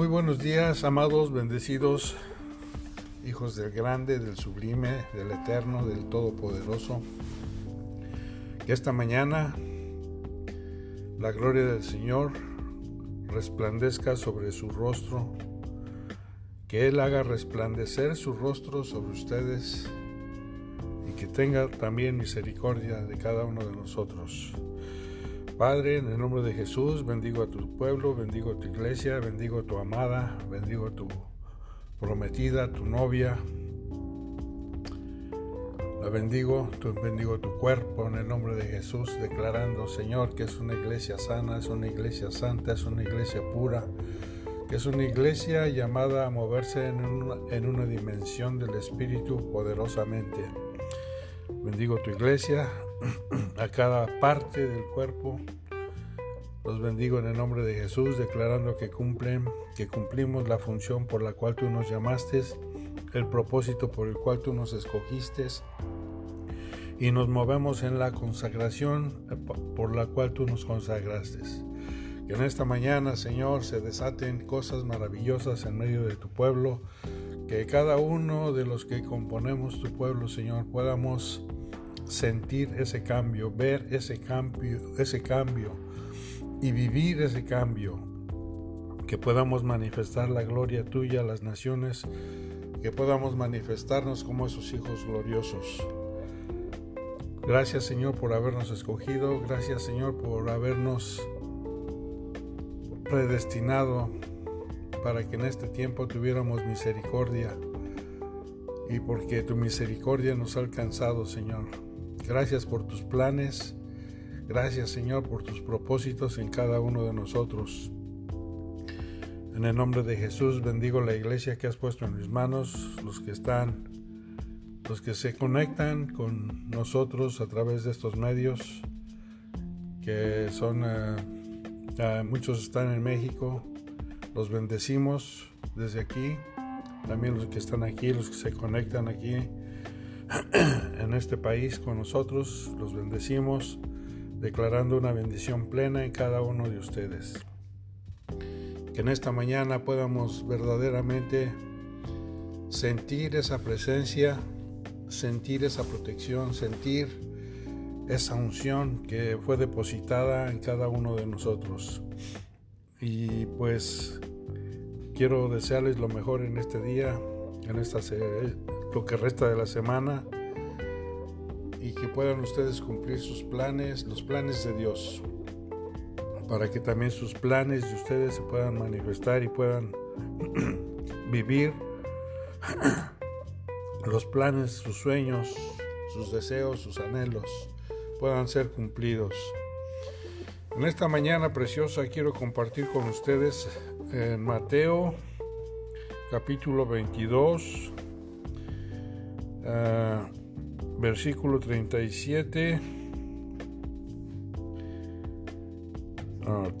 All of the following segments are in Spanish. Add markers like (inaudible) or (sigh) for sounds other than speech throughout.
Muy buenos días, amados, bendecidos, hijos del grande, del sublime, del eterno, del todopoderoso. Que esta mañana la gloria del Señor resplandezca sobre su rostro, que Él haga resplandecer su rostro sobre ustedes y que tenga también misericordia de cada uno de nosotros. Padre, en el nombre de Jesús, bendigo a tu pueblo, bendigo a tu iglesia, bendigo a tu amada, bendigo a tu prometida, tu novia. La bendigo, bendigo tu cuerpo en el nombre de Jesús, declarando, Señor, que es una iglesia sana, es una iglesia santa, es una iglesia pura, que es una iglesia llamada a moverse en una, en una dimensión del Espíritu poderosamente. Bendigo tu iglesia, (clears throat) a cada parte del cuerpo. Los bendigo en el nombre de Jesús, declarando que cumplen, que cumplimos la función por la cual tú nos llamaste, el propósito por el cual tú nos escogiste y nos movemos en la consagración por la cual tú nos consagraste. Que en esta mañana, Señor, se desaten cosas maravillosas en medio de tu pueblo, que cada uno de los que componemos tu pueblo, Señor, podamos sentir ese cambio, ver ese cambio, ese cambio y vivir ese cambio, que podamos manifestar la gloria tuya a las naciones, que podamos manifestarnos como esos hijos gloriosos. Gracias Señor por habernos escogido, gracias Señor por habernos predestinado para que en este tiempo tuviéramos misericordia y porque tu misericordia nos ha alcanzado Señor. Gracias por tus planes. Gracias Señor por tus propósitos en cada uno de nosotros. En el nombre de Jesús bendigo la iglesia que has puesto en mis manos, los que están, los que se conectan con nosotros a través de estos medios, que son, uh, muchos están en México, los bendecimos desde aquí, también los que están aquí, los que se conectan aquí (clears throat) en este país con nosotros. Los bendecimos, declarando una bendición plena en cada uno de ustedes. Que en esta mañana podamos verdaderamente sentir esa presencia, sentir esa protección, sentir esa unción que fue depositada en cada uno de nosotros. Y pues quiero desearles lo mejor en este día, en esta lo que resta de la semana y que puedan ustedes cumplir sus planes, los planes de Dios, para que también sus planes de ustedes se puedan manifestar y puedan (clears throat) vivir (clears throat) los planes, sus sueños, sus deseos, sus anhelos puedan ser cumplidos. En esta mañana preciosa quiero compartir con ustedes en Mateo capítulo 22 versículo 37,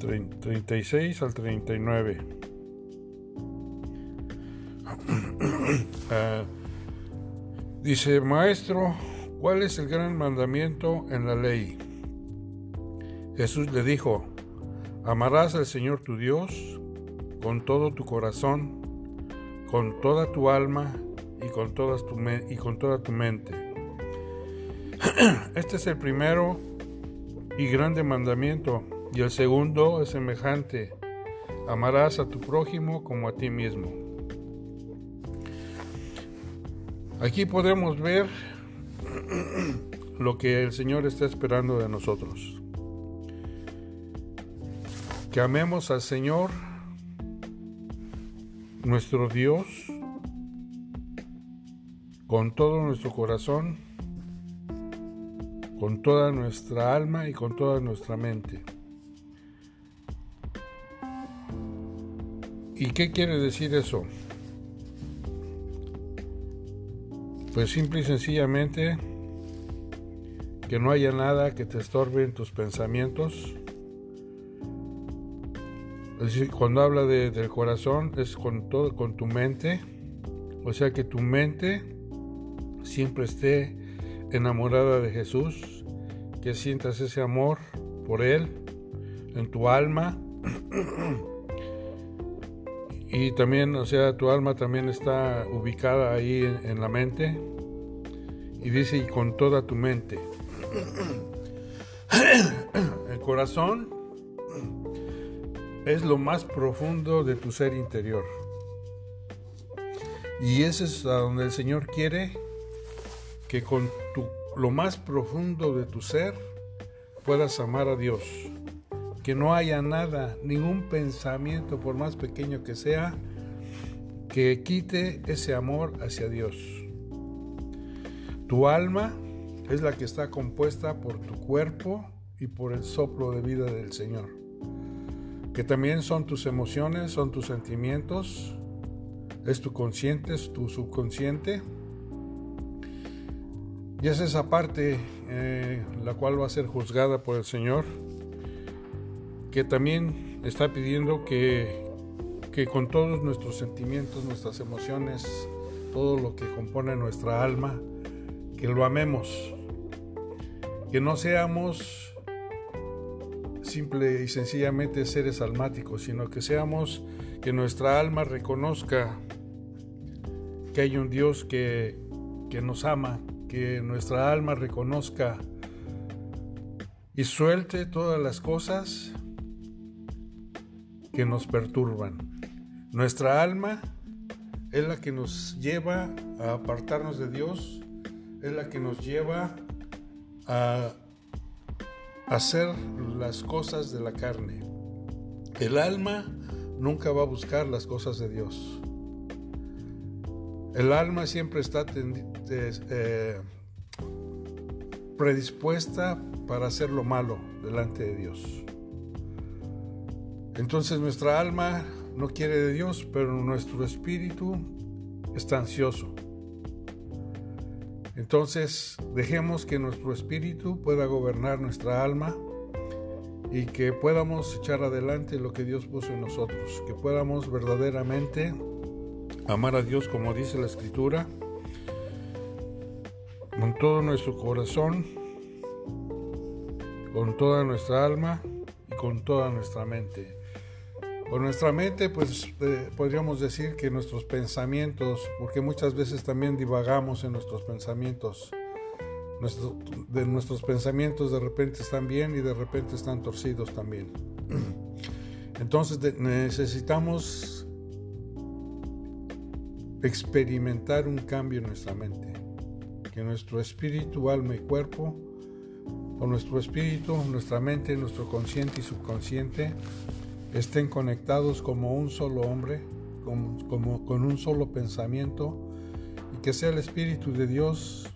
36 al 39. Ah, dice, maestro, ¿cuál es el gran mandamiento en la ley? Jesús le dijo, amarás al Señor tu Dios con todo tu corazón, con toda tu alma y con, todas tu y con toda tu mente. (clears throat) Este es el primero y grande mandamiento, y el segundo es semejante. Amarás a tu prójimo como a ti mismo. Aquí podemos ver (clears throat) lo que el Señor está esperando de nosotros. Que amemos al Señor, nuestro Dios, con todo nuestro corazón, con toda nuestra alma y con toda nuestra mente. ¿Y qué quiere decir eso? Pues simple y sencillamente que no haya nada que te estorbe en tus pensamientos. Cuando habla del corazón es con todo, con tu mente. O sea que tu mente siempre esté enamorada de Jesús, que sientas ese amor por Él en tu alma (clears throat) Y también, o sea, tu alma también está ubicada ahí en, la mente. Y dice, y con toda tu mente. (clears throat) El corazón es lo más profundo de tu ser interior. Y ese es a donde el Señor quiere que con tu, lo más profundo de tu ser puedas amar a Dios que no haya nada, ningún pensamiento, por más pequeño que sea, que quite ese amor hacia Dios. Tu alma es la que está compuesta por tu cuerpo y por el soplo de vida del Señor, que también son tus emociones, son tus sentimientos, es tu consciente, es tu subconsciente. Y es esa parte eh, la cual va a ser juzgada por el Señor que también está pidiendo que, que con todos nuestros sentimientos, nuestras emociones, todo lo que compone nuestra alma, que lo amemos, que no seamos simple y sencillamente seres almáticos, sino que seamos, que nuestra alma reconozca que hay un Dios que, que nos ama, que nuestra alma reconozca y suelte todas las cosas que nos perturban. Nuestra alma es la que nos lleva a apartarnos de Dios, es la que nos lleva a hacer las cosas de la carne. El alma nunca va a buscar las cosas de Dios. El alma siempre está eh, predispuesta para hacer lo malo delante de Dios. Entonces nuestra alma no quiere de Dios, pero nuestro espíritu está ansioso. Entonces dejemos que nuestro espíritu pueda gobernar nuestra alma y que podamos echar adelante lo que Dios puso en nosotros, que podamos verdaderamente amar a Dios como dice la escritura, con todo nuestro corazón, con toda nuestra alma y con toda nuestra mente. Con nuestra mente, pues eh, podríamos decir que nuestros pensamientos, porque muchas veces también divagamos en nuestros pensamientos. de nuestros pensamientos de repente están bien y de repente están torcidos también. (clears throat) Entonces necesitamos experimentar un cambio en nuestra mente. Que nuestro espíritu, alma y cuerpo, o nuestro espíritu, nuestra mente, nuestro consciente y subconsciente, estén conectados como un solo hombre, como, con un solo pensamiento, y que sea el Espíritu de Dios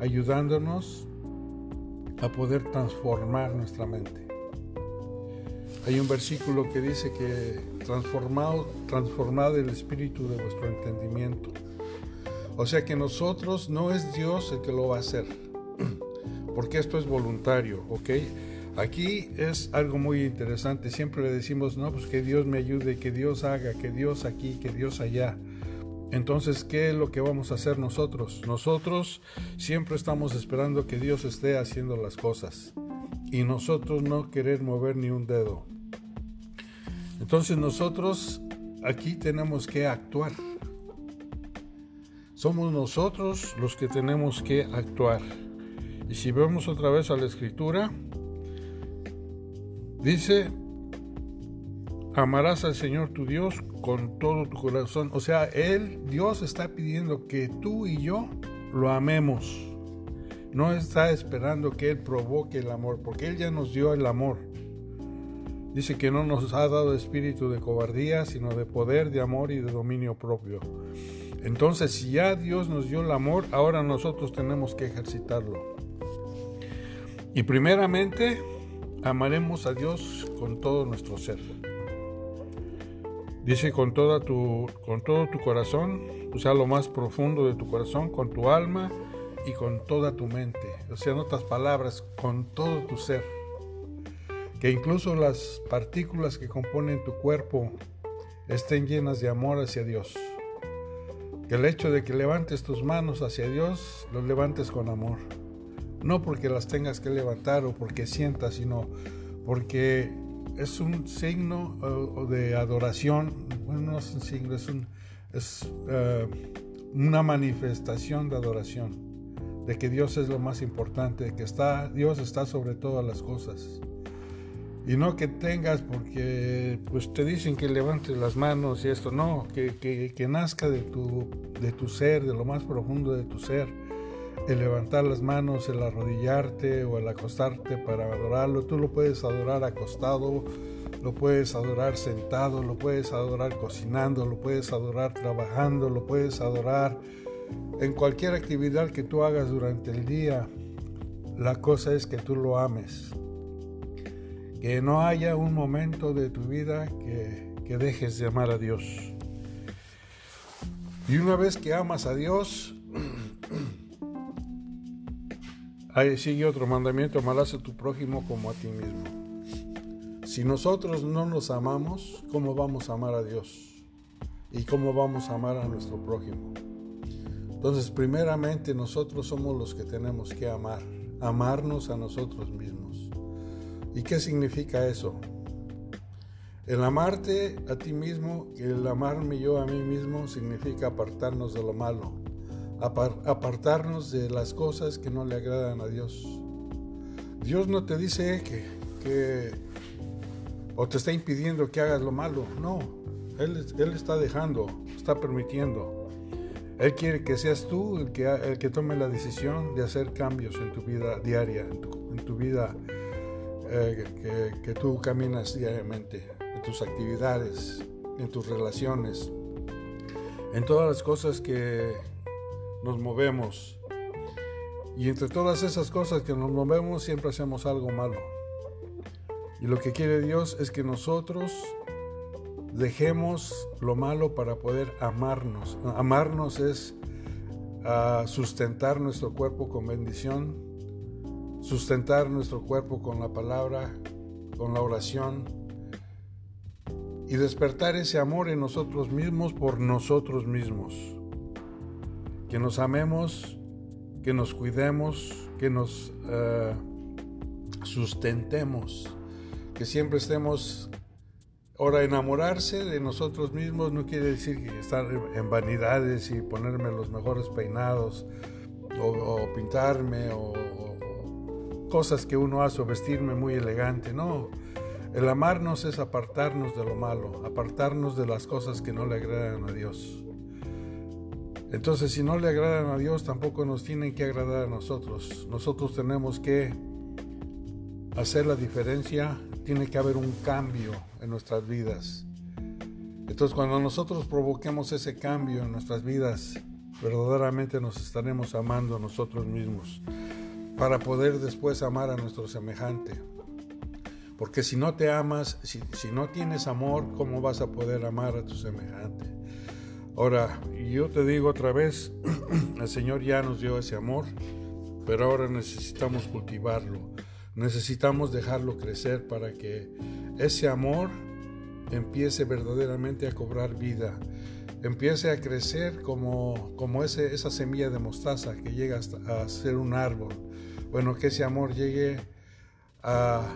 ayudándonos a poder transformar nuestra mente. Hay un versículo que dice que transformado, transformado el espíritu de vuestro entendimiento. O sea que nosotros no es Dios el que lo va a hacer, (clears throat) porque esto es voluntario, ¿ok? Aquí es algo muy interesante. Siempre le decimos, no, pues que Dios me ayude, que Dios haga, que Dios aquí, que Dios allá. Entonces, ¿qué es lo que vamos a hacer nosotros? Nosotros siempre estamos esperando que Dios esté haciendo las cosas y nosotros no querer mover ni un dedo. Entonces nosotros aquí tenemos que actuar. Somos nosotros los que tenemos que actuar. Y si vemos otra vez a la escritura, Dice, amarás al Señor tu Dios con todo tu corazón. O sea, Él, Dios está pidiendo que tú y yo lo amemos. No está esperando que Él provoque el amor, porque Él ya nos dio el amor. Dice que no nos ha dado espíritu de cobardía, sino de poder, de amor y de dominio propio. Entonces, si ya Dios nos dio el amor, ahora nosotros tenemos que ejercitarlo. Y primeramente, amaremos a Dios con todo nuestro ser. Dice con, toda tu, con todo tu corazón, o sea, lo más profundo de tu corazón, con tu alma y con toda tu mente. O sea, en otras palabras, con todo tu ser. Que incluso las partículas que componen tu cuerpo estén llenas de amor hacia Dios. Que el hecho de que levantes tus manos hacia Dios, los levantes con amor no porque las tengas que levantar o porque sientas, sino porque es un signo de adoración, bueno, no es un signo, es, un, es eh, una manifestación de adoración, de que Dios es lo más importante, de que está, Dios está sobre todas las cosas. Y no que tengas porque pues te dicen que levantes las manos y esto, no, que, que, que nazca de tu, de tu ser, de lo más profundo de tu ser el levantar las manos, el arrodillarte o el acostarte para adorarlo. Tú lo puedes adorar acostado, lo puedes adorar sentado, lo puedes adorar cocinando, lo puedes adorar trabajando, lo puedes adorar en cualquier actividad que tú hagas durante el día. La cosa es que tú lo ames. Que no haya un momento de tu vida que, que dejes de amar a Dios. Y una vez que amas a Dios, (clears throat) Ahí sigue otro mandamiento, amarás a tu prójimo como a ti mismo. Si nosotros no nos amamos, ¿cómo vamos a amar a Dios? ¿Y cómo vamos a amar a nuestro prójimo? Entonces, primeramente nosotros somos los que tenemos que amar, amarnos a nosotros mismos. ¿Y qué significa eso? El amarte a ti mismo, el amarme yo a mí mismo, significa apartarnos de lo malo, apartarnos de las cosas que no le agradan a Dios. Dios no te dice que, o te está impidiendo que hagas lo malo, no, Él, él está dejando, está permitiendo. Él quiere que seas tú el que, el que tome la decisión de hacer cambios en tu vida diaria, en tu, vida eh, que, que tú caminas diariamente, en tus actividades, en tus relaciones, en todas las cosas que, nos movemos. Y entre todas esas cosas que nos movemos siempre hacemos algo malo. Y lo que quiere Dios es que nosotros dejemos lo malo para poder amarnos. Amarnos es ah, sustentar nuestro cuerpo con bendición, sustentar nuestro cuerpo con la palabra, con la oración y despertar ese amor en nosotros mismos por nosotros mismos que nos amemos, que nos cuidemos, que nos eh, sustentemos, que siempre estemos... Ahora, enamorarse de nosotros mismos no quiere decir estar en vanidades y ponerme los mejores peinados o, pintarme o, o cosas que uno hace o vestirme muy elegante, no. El amarnos es apartarnos de lo malo, apartarnos de las cosas que no le agradan a Dios. Entonces, si no le agradan a Dios, tampoco nos tienen que agradar a nosotros. Nosotros tenemos que hacer la diferencia, tiene que haber un cambio en nuestras vidas. Entonces, cuando nosotros provoquemos ese cambio en nuestras vidas, verdaderamente nos estaremos amando a nosotros mismos para poder después amar a nuestro semejante. Porque si no te amas, si, si no tienes amor, ¿cómo vas a poder amar a tu semejante? Ahora, yo te digo otra vez, (clears throat) el Señor ya nos dio ese amor, pero ahora necesitamos cultivarlo, necesitamos dejarlo crecer para que ese amor empiece verdaderamente a cobrar vida, empiece a crecer como, como ese, esa semilla de mostaza que llega hasta a ser un árbol. Bueno, que ese amor llegue a,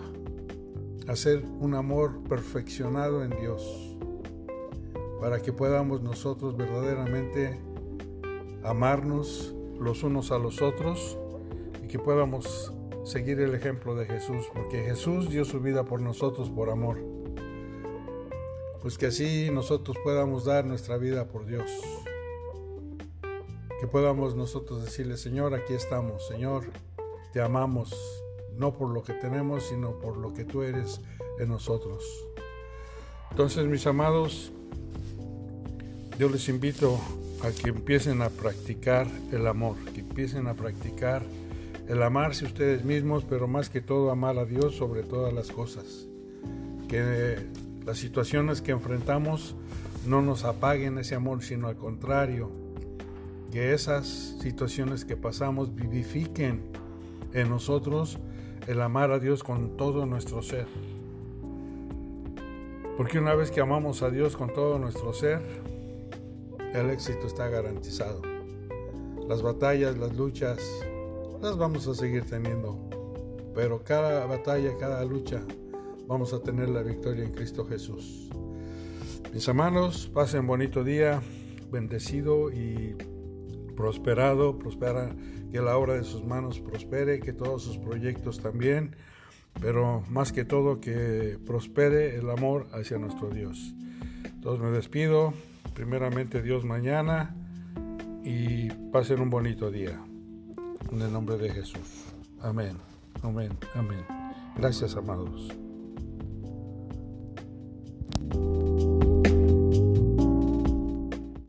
a ser un amor perfeccionado en Dios para que podamos nosotros verdaderamente amarnos los unos a los otros y que podamos seguir el ejemplo de Jesús, porque Jesús dio su vida por nosotros por amor. Pues que así nosotros podamos dar nuestra vida por Dios. Que podamos nosotros decirle, Señor, aquí estamos, Señor, te amamos, no por lo que tenemos, sino por lo que tú eres en nosotros. Entonces, mis amados, yo les invito a que empiecen a practicar el amor, que empiecen a practicar el amarse ustedes mismos, pero más que todo amar a Dios sobre todas las cosas. Que las situaciones que enfrentamos no nos apaguen ese amor, sino al contrario, que esas situaciones que pasamos vivifiquen en nosotros el amar a Dios con todo nuestro ser. Porque una vez que amamos a Dios con todo nuestro ser, el éxito está garantizado. Las batallas, las luchas, las vamos a seguir teniendo, pero cada batalla, cada lucha vamos a tener la victoria en Cristo Jesús. Mis hermanos, pasen bonito día, bendecido y prosperado, prospera, que la obra de sus manos prospere, que todos sus proyectos también, pero más que todo que prospere el amor hacia nuestro Dios. Entonces me despido, primeramente Dios mañana y pasen un bonito día. En el nombre de Jesús. Amén, amén, amén. Gracias, amados.